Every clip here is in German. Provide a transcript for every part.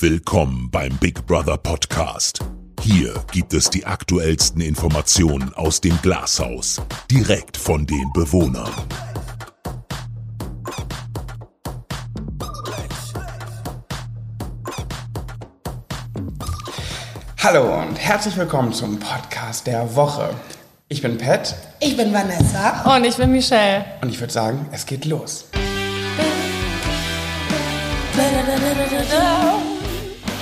Willkommen beim Big Brother Podcast. Hier gibt es die aktuellsten Informationen aus dem Glashaus, direkt von den Bewohnern. Hallo und herzlich willkommen zum Podcast der Woche. Ich bin Pat Ich bin Vanessa. Und ich bin Michelle. und ich würde sagen, es geht los.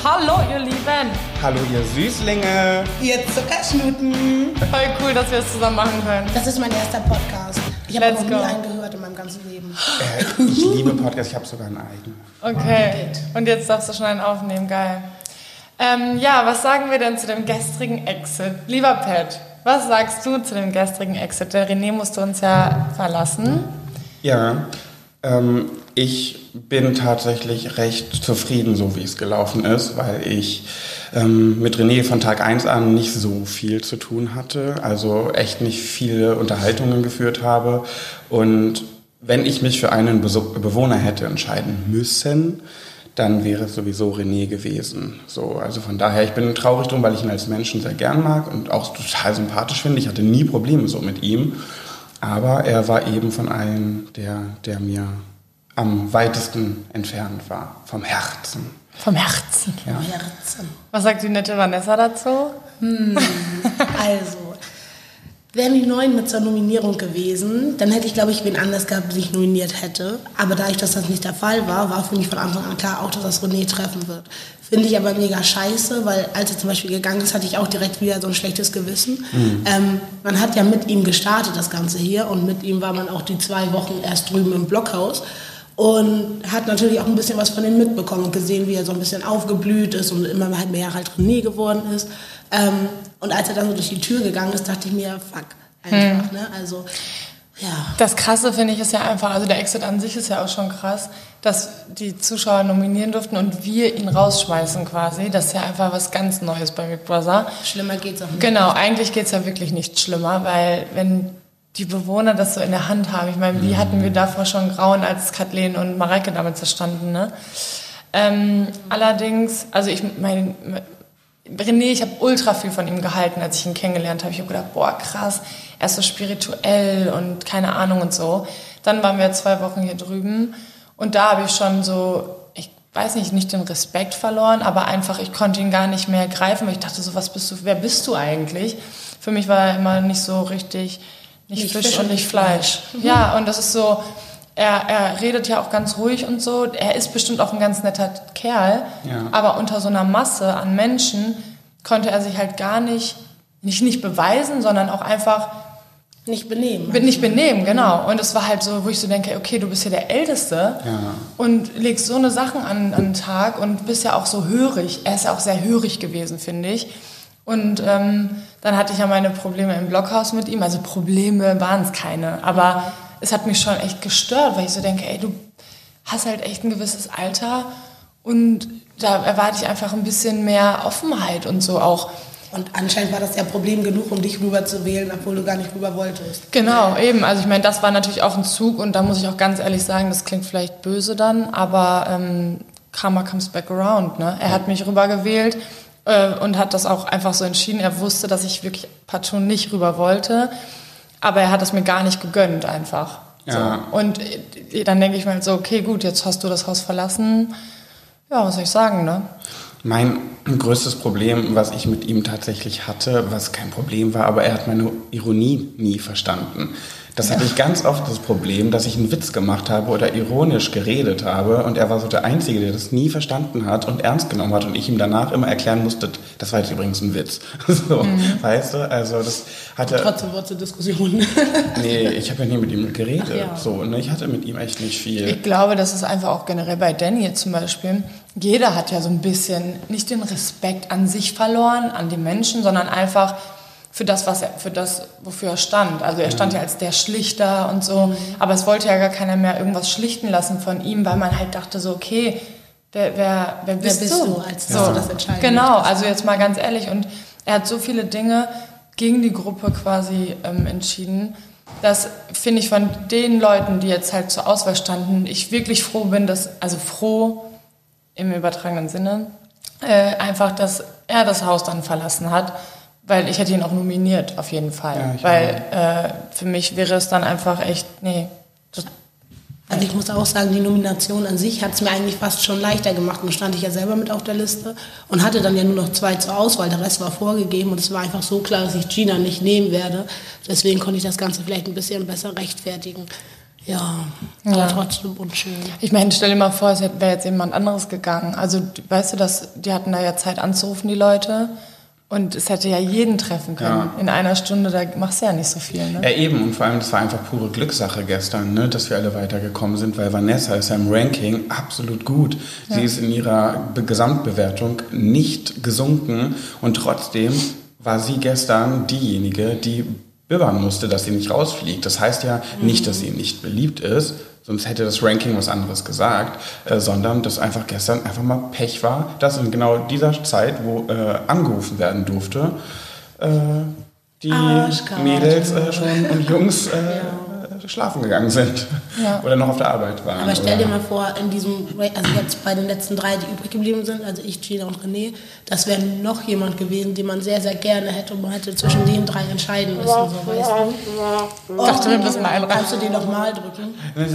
Hallo, ihr Lieben. Hallo ihr Süßlinge. Ihr Zuckerschnuten. Voll cool, dass wir es zusammen machen können. Das ist mein erster Podcast. Ich habe noch nie go. einen gehört in meinem ganzen Leben. Äh, ich liebe Podcasts, ich habe sogar einen eigenen. Okay. Und jetzt darfst du schon einen aufnehmen. Geil. Ähm, ja, was sagen wir denn zu dem gestrigen Exit? Lieber Pat, was sagst du zu dem gestrigen Exit? Der René musste uns ja verlassen. Ja, ähm, ich bin tatsächlich recht zufrieden, so wie es gelaufen ist, weil ich ähm, mit René von Tag 1 an nicht so viel zu tun hatte, also echt nicht viele Unterhaltungen geführt habe. Und wenn ich mich für einen Bewohner hätte entscheiden müssen, dann wäre es sowieso René gewesen. So, also von daher, ich bin traurig drum, weil ich ihn als Menschen sehr gern mag und auch total sympathisch finde. Ich hatte nie Probleme so mit ihm. Aber er war eben von allen der, der mir am weitesten entfernt war. Vom Herzen. Vom Herzen. Ja. Herzen. Was sagt die nette Vanessa dazu? Also, wären die Neuen mit zur Nominierung gewesen, dann hätte ich, glaube ich, wen anders gehabt, den ich nominiert hätte. Aber dadurch, dass das nicht der Fall war, war für mich von Anfang an klar, auch, dass das René treffen wird. Finde ich aber mega scheiße, weil als er zum Beispiel gegangen ist, hatte ich auch direkt wieder so ein schlechtes Gewissen. Ähm, man hat ja mit ihm gestartet, das Ganze hier, und mit ihm war man auch die zwei Wochen erst drüben im Blockhaus. Und hat natürlich auch ein bisschen was von ihm mitbekommen und gesehen, wie er so ein bisschen aufgeblüht ist und immer halt mehr halt René geworden ist. Ähm, und als er dann so durch die Tür gegangen ist, dachte ich mir, fuck, einfach, ne? Also, ja. Das Krasse finde ich ist ja einfach, also der Exit an sich ist ja auch schon krass, dass die Zuschauer nominieren durften und wir ihn rausschmeißen quasi. Das ist ja einfach was ganz Neues bei Big Brother. Schlimmer geht's auch nicht. Genau, eigentlich geht's ja wirklich nicht schlimmer, weil wenn die Bewohner das so in der Hand haben, ich meine, wie hatten wir davor schon Grauen, als Kathleen und Mareike damit zerstanden, ne? Ähm, allerdings, also ich meine, René, ich habe ultra viel von ihm gehalten, als ich ihn kennengelernt habe. Ich habe gedacht, boah, krass, er ist so spirituell und keine Ahnung und so. Dann waren wir zwei Wochen hier drüben und da habe ich schon so, ich weiß nicht, nicht den Respekt verloren, aber einfach, ich konnte ihn gar nicht mehr greifen, weil ich dachte so, was bist du, wer bist du eigentlich? Für mich war er immer nicht so richtig, nicht, Nicht Fisch, Fisch und nicht Fleisch. Ja, und das ist so, er, er redet ja auch ganz ruhig und so. Er ist bestimmt auch ein ganz netter Kerl, Ja. aber unter so einer Masse an Menschen konnte er sich halt gar nicht, nicht, nicht beweisen, sondern auch einfach Nicht benehmen. bin nicht benehmen, genau. Und es war halt so, wo ich so denke, okay, du bist ja der Älteste Ja. und legst so eine Sachen an, an den Tag und bist ja auch so hörig. Er ist ja auch sehr hörig gewesen, finde ich. Und ähm, dann hatte ich ja meine Probleme im Blockhaus mit ihm. Also Probleme waren es keine, aber es hat mich schon echt gestört, weil ich so denke, ey, du hast halt echt ein gewisses Alter und da erwarte ich einfach ein bisschen mehr Offenheit und so auch. Und anscheinend war das ja Problem genug, um dich rüber zu wählen, obwohl du gar nicht rüber wolltest. Genau, eben. Also ich meine, das war natürlich auch ein Zug und da muss ich auch ganz ehrlich sagen, das klingt vielleicht böse dann, aber ähm, Karma comes back around. Ne? Er hat mich rübergewählt äh, und hat das auch einfach so entschieden. Er wusste, dass ich wirklich partout nicht rüber wollte, aber er hat es mir gar nicht gegönnt einfach. Ja. So. Und äh, dann denke ich mir halt so, okay, gut, jetzt hast du das Haus verlassen. Ja, was soll ich sagen, ne? Mein größtes Problem, was ich mit ihm tatsächlich hatte, was kein Problem war, aber er hat meine Ironie nie verstanden. Das hatte ich ganz oft das Problem, dass ich einen Witz gemacht habe oder ironisch geredet habe und er war so der Einzige, der das nie verstanden hat und ernst genommen hat und ich ihm danach immer erklären musste, das war jetzt übrigens ein Witz. So, weißt du? Also das hatte... Trotzdem wurde zur Diskussion. Nee, ich habe ja nie mit ihm geredet. Ja. So, ne? Ich hatte mit ihm echt nicht viel. Ich glaube, das ist einfach auch generell bei jetzt zum Beispiel. Jeder hat ja so ein bisschen nicht den Respekt an sich verloren, an die Menschen, sondern einfach für das, was er, für das, wofür er stand. Also er stand ja als der Schlichter und so, aber es wollte ja gar keiner mehr irgendwas schlichten lassen von ihm, weil man halt dachte so, okay, wer, wer, wer bist, bist du, als dass so, du das entscheiden Genau, also jetzt mal ganz ehrlich. Und er hat so viele Dinge gegen die Gruppe quasi ähm, entschieden, dass finde ich von den Leuten, die jetzt halt zur Auswahl standen, ich wirklich froh bin, dass, also froh im übertragenen Sinne, äh, einfach, dass er das Haus dann verlassen hat, weil ich hätte ihn auch nominiert, auf jeden Fall. Ja, weil äh, für mich wäre es dann einfach echt, nee, das, Also ich muss auch sagen, die Nomination an sich hat es mir eigentlich fast schon leichter gemacht. Dann stand ich ja selber mit auf der Liste und hatte dann ja nur noch zwei zur Auswahl. Der Rest war vorgegeben und es war einfach so klar, dass ich Gina nicht nehmen werde. Deswegen konnte ich das Ganze vielleicht ein bisschen besser rechtfertigen. Ja, aber Ja. trotzdem unschön. Ich meine, stell dir mal vor, es wäre jetzt jemand anderes gegangen. Also, weißt du, dass die hatten da ja Zeit anzurufen, die Leute. Und es hätte ja jeden treffen können. Ja. In einer Stunde, da machst du ja nicht so viel. Ne? Ja, eben. Und vor allem, das war einfach pure Glückssache gestern, ne, dass wir alle weitergekommen sind, weil Vanessa ist ja im Ranking absolut gut. Sie ist in ihrer Be Gesamtbewertung nicht gesunken und trotzdem war sie gestern diejenige, die bibbern musste, dass sie nicht rausfliegt. Das heißt ja nicht, dass sie nicht beliebt ist, sonst hätte das Ranking was anderes gesagt, äh, sondern dass einfach gestern einfach mal Pech war, dass in genau dieser Zeit, wo äh, angerufen werden durfte, äh, die. Mädels äh, schon und Jungs äh, schlafen gegangen sind Ja. oder noch auf der Arbeit waren. Aber stell dir mal vor, in diesem, also jetzt bei den letzten drei, die übrig geblieben sind, also ich, Gina und René, das wäre noch jemand gewesen, den man sehr, sehr gerne hätte und man hätte zwischen den drei entscheiden müssen, so weißt du. Ich dachte, wir müssen einen Kannst du den nochmal drücken? Dann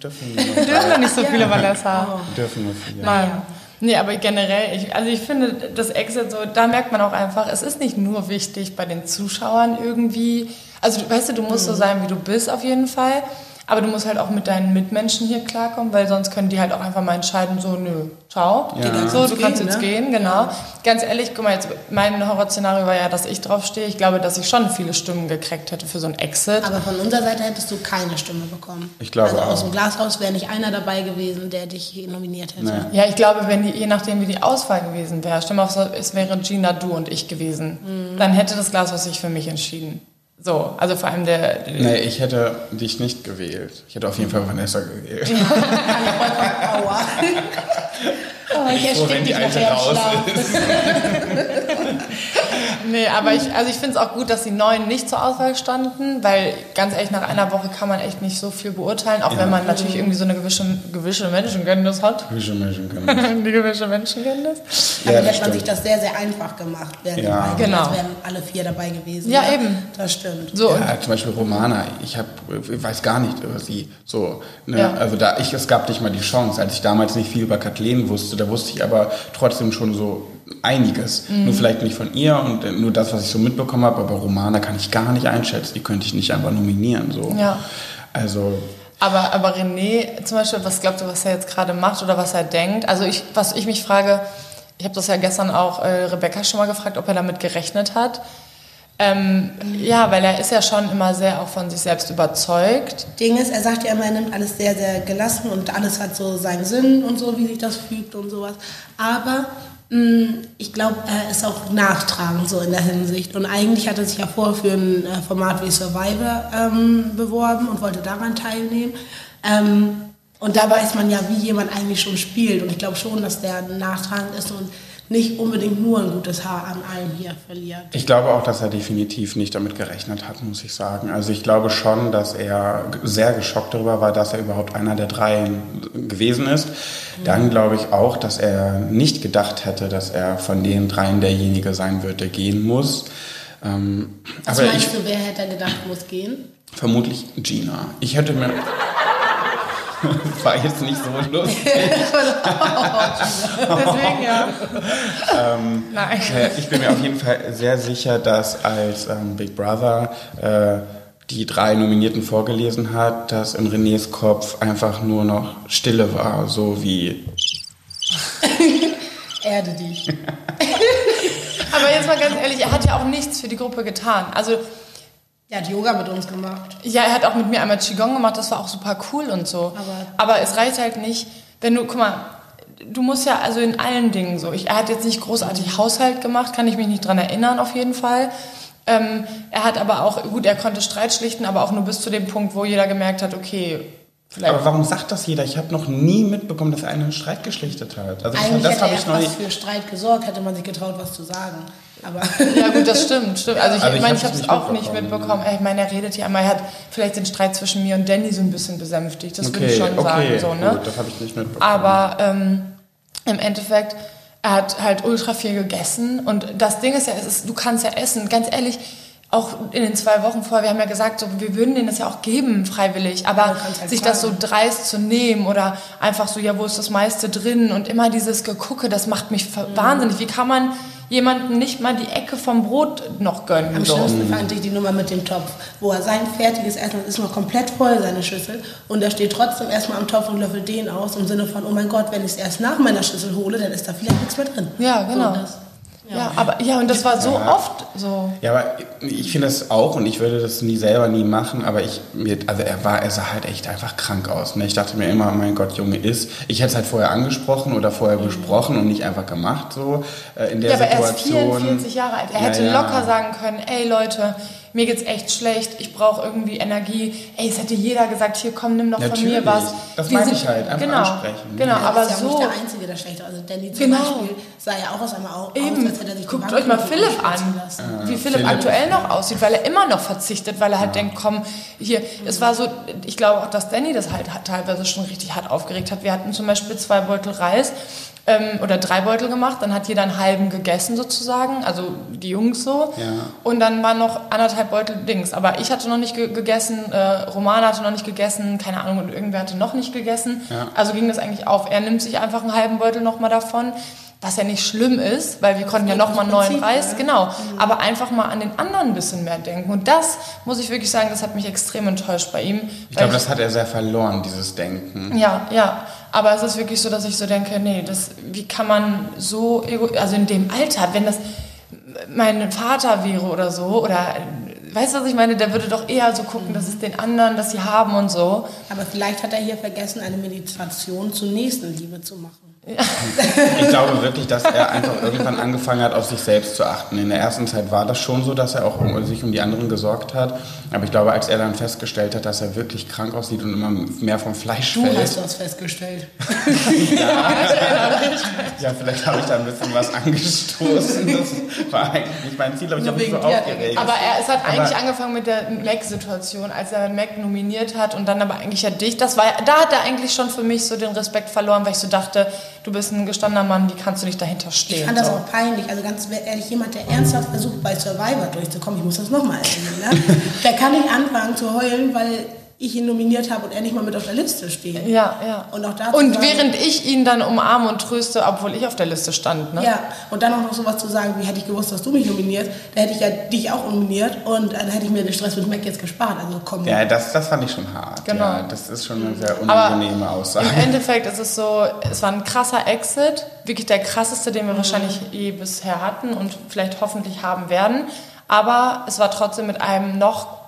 dürfen wir Wir dürfen doch nicht so viele Vanessa. dürfen nur vier. Mann. Nee, aber generell, ich, also ich finde, das Exit so, da merkt man auch einfach, es ist nicht nur wichtig bei den Zuschauern irgendwie. Also, weißt du, du musst so sein, wie du bist auf jeden Fall. Aber du musst halt auch mit deinen Mitmenschen hier klarkommen, weil sonst können die halt auch einfach mal entscheiden, so, nö, ciao. Ja. So, du Gehen, kannst jetzt ne? gehen, genau. Ganz ehrlich, guck mal, jetzt, mein Horrorszenario war ja, dass ich draufstehe. Ich glaube, dass ich schon viele Stimmen gekriegt hätte für so ein Exit. Aber von unserer Seite hättest du keine Stimme bekommen. Ich glaube also aus auch. dem Glashaus wäre nicht einer dabei gewesen, der dich nominiert hätte. Nee. Ja, ich glaube, wenn die, je nachdem, wie die Auswahl gewesen wäre, stell mal vor, es wäre Gina, du und ich gewesen, dann hätte das Glashaus sich für mich entschieden. So, also vor allem der. Nee, ich hätte dich nicht gewählt. Ich hätte auf jeden Fall Vanessa gewählt. Aua. oh, ich wenn erstick die dich alte nachher raus Schlaf. Nee, aber ich, also ich finde es auch gut, dass die Neuen nicht zur Auswahl standen, weil ganz ehrlich, nach einer Woche kann man echt nicht so viel beurteilen, auch Ja. wenn man natürlich irgendwie so eine gewisse, gewisse Menschenkenntnis hat. Wie schon Menschen können. Die gewisse Menschenkenntnis. Ja, das hätte man sich das sehr, sehr einfach gemacht. Wären Ja. die beiden, Genau. wären alle vier dabei gewesen. Ja, ne? eben. Das stimmt. So, Ja, zum Beispiel Romana. Ich hab, ich weiß gar nicht über sie. So, ne? Ja. Also da ich, es gab nicht mal die Chance. Als ich damals nicht viel über Kathleen wusste, da wusste ich aber trotzdem schon so einiges. Mhm. Nur vielleicht nicht von ihr und äh, nur das, was ich so mitbekommen habe. Aber Romana kann ich gar nicht einschätzen. Die könnte ich nicht einfach nominieren. So. Ja. Also Aber, aber René zum Beispiel, was glaubt ihr, was er jetzt gerade macht oder was er denkt? Also ich, was ich mich frage, ich habe das ja gestern auch äh, Rebecca schon mal gefragt, ob er damit gerechnet hat. Ähm, ja, weil er ist ja schon immer sehr auch von sich selbst überzeugt. Ding ist, er sagt ja immer, er nimmt alles sehr, sehr gelassen und alles hat so seinen Sinn und so, wie sich das fügt und sowas. Aber ich glaube, er ist auch nachtragend so in der Hinsicht. Und eigentlich hat er sich ja vorher für ein äh, Format wie Survivor ähm, beworben und wollte daran teilnehmen. Ähm, und da weiß man ja, wie jemand eigentlich schon spielt. Und ich glaube schon, dass der nachtragend ist und nicht unbedingt nur ein gutes Haar an allem hier verliert. Ich glaube auch, dass er definitiv nicht damit gerechnet hat, muss ich sagen. Also ich glaube schon, dass er sehr geschockt darüber war, dass er überhaupt einer der drei gewesen ist. Dann glaube ich auch, dass er nicht gedacht hätte, dass er von den dreien derjenige sein wird, der gehen muss. Ähm, Was aber meinst ich du, wer hätte gedacht, muss gehen? vermutlich Gina. Ich hätte mir war jetzt nicht so lustig. Deswegen ja. Nein. Äh, Ich bin mir auf jeden Fall sehr sicher, dass als ähm, Big Brother äh, die drei Nominierten vorgelesen hat, dass in Renés Kopf einfach nur noch Stille war, so wie Erde dich. Aber jetzt mal ganz ehrlich, er hat ja auch nichts für die Gruppe getan. Also Er hat Yoga mit uns gemacht. Ja, er hat auch mit mir einmal Qigong gemacht, das war auch super cool und so. Aber- Aber, es reicht halt nicht, wenn du, guck mal, du musst ja also in allen Dingen so. Ich, er hat jetzt nicht großartig Haushalt gemacht, kann ich mich nicht dran erinnern auf jeden Fall. Ähm, er hat aber auch, gut, er konnte Streit schlichten, aber auch nur bis zu dem Punkt, wo jeder gemerkt hat, okay, vielleicht. Aber warum sagt das jeder? Ich habe noch nie mitbekommen, dass er einen Streit geschlichtet hat. Also Eigentlich das hätte habe er ich noch nicht. für Streit gesorgt, hätte man sich getraut, was zu sagen. Aber Ja gut, das stimmt, stimmt. Also ich, Also ich meine, hab's ich habe es nicht auch nicht mitbekommen. Ich meine, er redet ja immer, er hat vielleicht den Streit zwischen mir und Danny so ein bisschen besänftigt. Das würde Okay, ich schon okay, sagen. So, ne? gut, das habe ich nicht mitbekommen. Aber ähm, im Endeffekt, er hat halt ultra viel gegessen und das Ding ist ja, es ist, du kannst ja essen, ganz ehrlich, auch in den zwei Wochen vorher, wir haben ja gesagt, so, wir würden denen das ja auch geben, freiwillig, aber halt sich das so dreist zu nehmen oder einfach so, ja, wo ist das meiste drin und immer dieses Gegucke, das macht mich Mhm. wahnsinnig. Wie kann man jemandem nicht mal die Ecke vom Brot noch gönnen? Am so? schlimmsten fand ich die Nummer mit dem Topf, wo er sein fertiges Essen ist noch komplett voll, seine Schüssel, und er steht trotzdem erstmal am Topf und löffelt den aus, im Sinne von, oh mein Gott, wenn ich es erst nach meiner Schüssel hole, dann ist da vielleicht nichts mehr drin. Ja, genau. So, Ja, aber ja, und das war so oft so. Ja, aber ich finde das auch und ich würde das nie selber nie machen, aber ich, mir, also er war, er sah halt echt einfach krank aus. Ne? Ich dachte mir immer, mein Gott, Junge, ist. Ich hätte es halt vorher angesprochen oder vorher besprochen und nicht einfach gemacht so äh, in der Ja, aber er ist Situation. 44 Jahre alt. Er Ja, hätte ja. locker sagen können, ey Leute, mir geht's echt schlecht, ich brauche irgendwie Energie. Ey, es hätte jeder gesagt, hier komm, nimm doch von Natürlich. mir was. Das meine ich halt, einfach genau, ansprechen. Genau, Er aber ist ja auch so. nicht der Einzige, der schlecht Also Danny zum Genau. Beispiel sah ja auch aus einmal au- aus, Eben, als hätte er sich die guckt euch mal Philipp an, lassen. wie Philipp, Philipp. aktuell noch aussieht, weil er immer noch verzichtet, weil er halt denkt, komm, hier, es war so, ich glaube auch, dass Danny das halt hat, teilweise schon richtig hart aufgeregt hat. Wir hatten zum Beispiel zwei Beutel Reis ähm, oder drei Beutel gemacht, dann hat jeder einen halben gegessen sozusagen, also die Jungs so. Ja. Und dann waren noch anderthalb Beutel Dings. Aber ich hatte noch nicht ge gegessen, äh, Romana hatte noch nicht gegessen, keine Ahnung, und irgendwer hatte noch nicht gegessen. Ja. Also ging das eigentlich auf. Er nimmt sich einfach einen halben Beutel nochmal davon, was ja nicht schlimm ist, weil wir konnten ja nochmal ums neuen Prinzip, Reis, ne? genau. Aber einfach mal an den anderen ein bisschen mehr denken. Und das, muss ich wirklich sagen, das hat mich extrem enttäuscht bei ihm. Ich glaube, das hat er sehr verloren, dieses Denken. ja, ja. Aber es ist wirklich so, dass ich so denke, nee, das, wie kann man so, ego also in dem Alter, wenn das mein Vater wäre oder so, oder weißt du, was ich meine, der würde doch eher so gucken, dass es den anderen, dass sie haben und so. Aber vielleicht hat er hier vergessen, eine Meditation zur Nächstenliebe zu machen. Ich glaube wirklich, dass er einfach irgendwann angefangen hat, auf sich selbst zu achten. In der ersten Zeit war das schon so, dass er auch um, sich um die anderen gesorgt hat. Aber ich glaube, als er dann festgestellt hat, dass er wirklich krank aussieht und immer mehr vom Fleisch Du fällt. hast das festgestellt. Ja, vielleicht habe ich da ein bisschen was angestoßen. Das war eigentlich nicht mein Ziel, aber ich habe mich so aufgeregt. Aber er, es hat Aber- eigentlich angefangen mit der Mac-Situation, als er Mac nominiert hat und dann aber eigentlich ja dich. Das war, da hat er eigentlich schon für mich so den Respekt verloren, weil ich so dachte, du bist ein gestandener Mann, wie kannst du nicht dahinter Ich stehen? fand das auch peinlich. Also ganz ehrlich, jemand, der ernsthaft versucht, bei Survivor durchzukommen, ich muss das nochmal erwähnen, ne? der kann nicht anfangen zu heulen, weil ich ihn nominiert habe und er nicht mal mit auf der Liste steht. Ja, ja. Und auch dazu Und sagen- während ich ihn dann umarme und tröste, obwohl ich auf der Liste stand, ne? Ja, und dann auch noch sowas zu sagen, wie hätte ich gewusst, dass du mich nominierst, da hätte ich ja dich auch nominiert und dann hätte ich mir den Stress mit Mac jetzt gespart. Also komm. ja, das, das fand ich schon hart. Genau. Ja, das ist schon eine sehr Aber unangenehme Aussage. Im Endeffekt ist es so, es war ein krasser Exit, wirklich der krasseste, den wir wahrscheinlich je bisher hatten und vielleicht hoffentlich haben werden. Aber es war trotzdem mit einem noch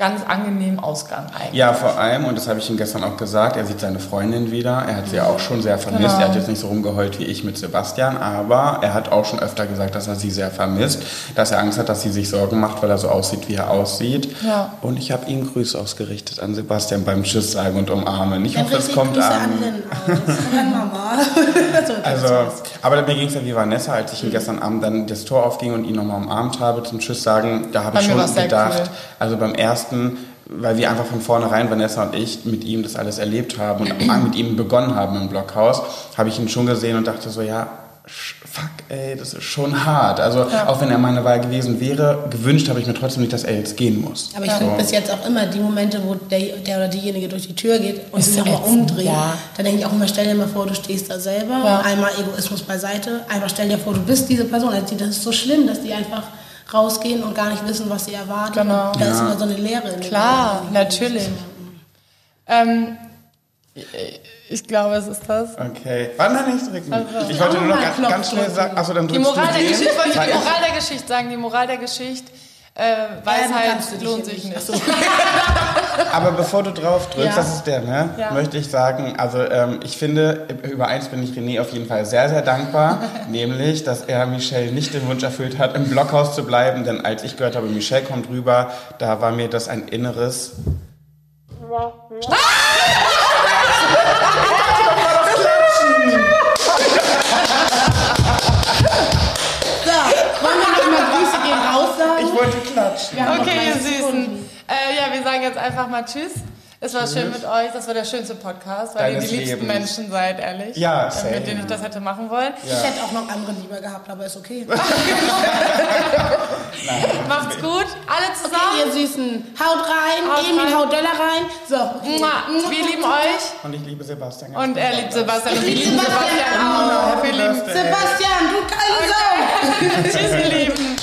ganz angenehmen Ausgang eigentlich. Ja, vor allem, und das habe ich ihm gestern auch gesagt, er sieht seine Freundin wieder. Er hat sie ja auch schon sehr vermisst. Genau. Er hat jetzt nicht so rumgeheult wie ich mit Sebastian, aber er hat auch schon öfter gesagt, dass er sie sehr vermisst, dass er Angst hat, dass sie sich Sorgen macht, weil er so aussieht, wie er aussieht. Ja. Und ich habe ihm Grüße ausgerichtet an Sebastian beim Tschüss sagen und umarmen. Ich hoffe, es richtig kommt Grüße an. an an Mama. so, das Also, aber mir ging es ja wie Vanessa, als ich ihm gestern Abend dann das Tor aufging und ihn nochmal umarmt habe zum Tschüss sagen, da habe ich mir schon gedacht, cool. also beim ersten, weil wir einfach von vornherein, Vanessa und ich, mit ihm das alles erlebt haben und mit ihm begonnen haben im Blockhaus, habe ich ihn schon gesehen und dachte so, ja, fuck, ey, das ist schon hart. Also, auch wenn er meine Wahl gewesen wäre, gewünscht habe ich mir trotzdem nicht, dass er jetzt gehen muss. Aber ich finde bis jetzt auch immer die Momente, wo der, der oder diejenige durch die Tür geht und Ist sich nochmal umdreht, ja. da denke ich auch immer, stell dir mal vor, du stehst da selber Ja. und einmal Egoismus beiseite, einfach stell dir vor, du bist diese Person. Also Das ist so schlimm, dass die einfach rausgehen und gar nicht wissen, was sie erwarten. Genau. Da ist immer so eine den Klar, natürlich. Ähm, ich- glaube, es ist das. Okay. Wann nein, nicht drücken? Also- ich wollte nur noch ganz, ganz schnell sagen, achso, dann Die drückst Moral, du der. Geschichte, wollte ich Weil- die Moral der Geschichte sagen. Die Moral der Geschichte, äh, Weisheit kannst du dich lohnt sich nicht. nicht. Aber bevor du drauf drückst, Ja. das ist der, ne? Ja. Möchte ich sagen, also ähm, ich finde, über eins bin ich René auf jeden Fall sehr, sehr dankbar, nämlich, dass er Michelle nicht den Wunsch erfüllt hat, im Blockhaus zu bleiben, denn als ich gehört habe, Michelle kommt rüber, da war mir das ein inneres... So, sagen jetzt einfach mal Tschüss. Es war schön mit euch. Das war der schönste Podcast, weil Deines ihr die liebsten Lebens. Menschen seid, ehrlich. Ja, äh, same. Mit denen ich das hätte machen wollen. Ich hätte auch noch andere lieber gehabt, aber ist okay. Macht's gut. Alle Okay, zusammen. ihr Süßen. Haut rein. Haut Emil, rein. haut Döller rein. So. okay. Wir lieben euch. Und ich liebe Sebastian. Und er liebt. Sebastian. Und wir liebe lieben Sebastian auch. Wir lieben. Sebastian, du geile Sau. Tschüss, ihr Lieben.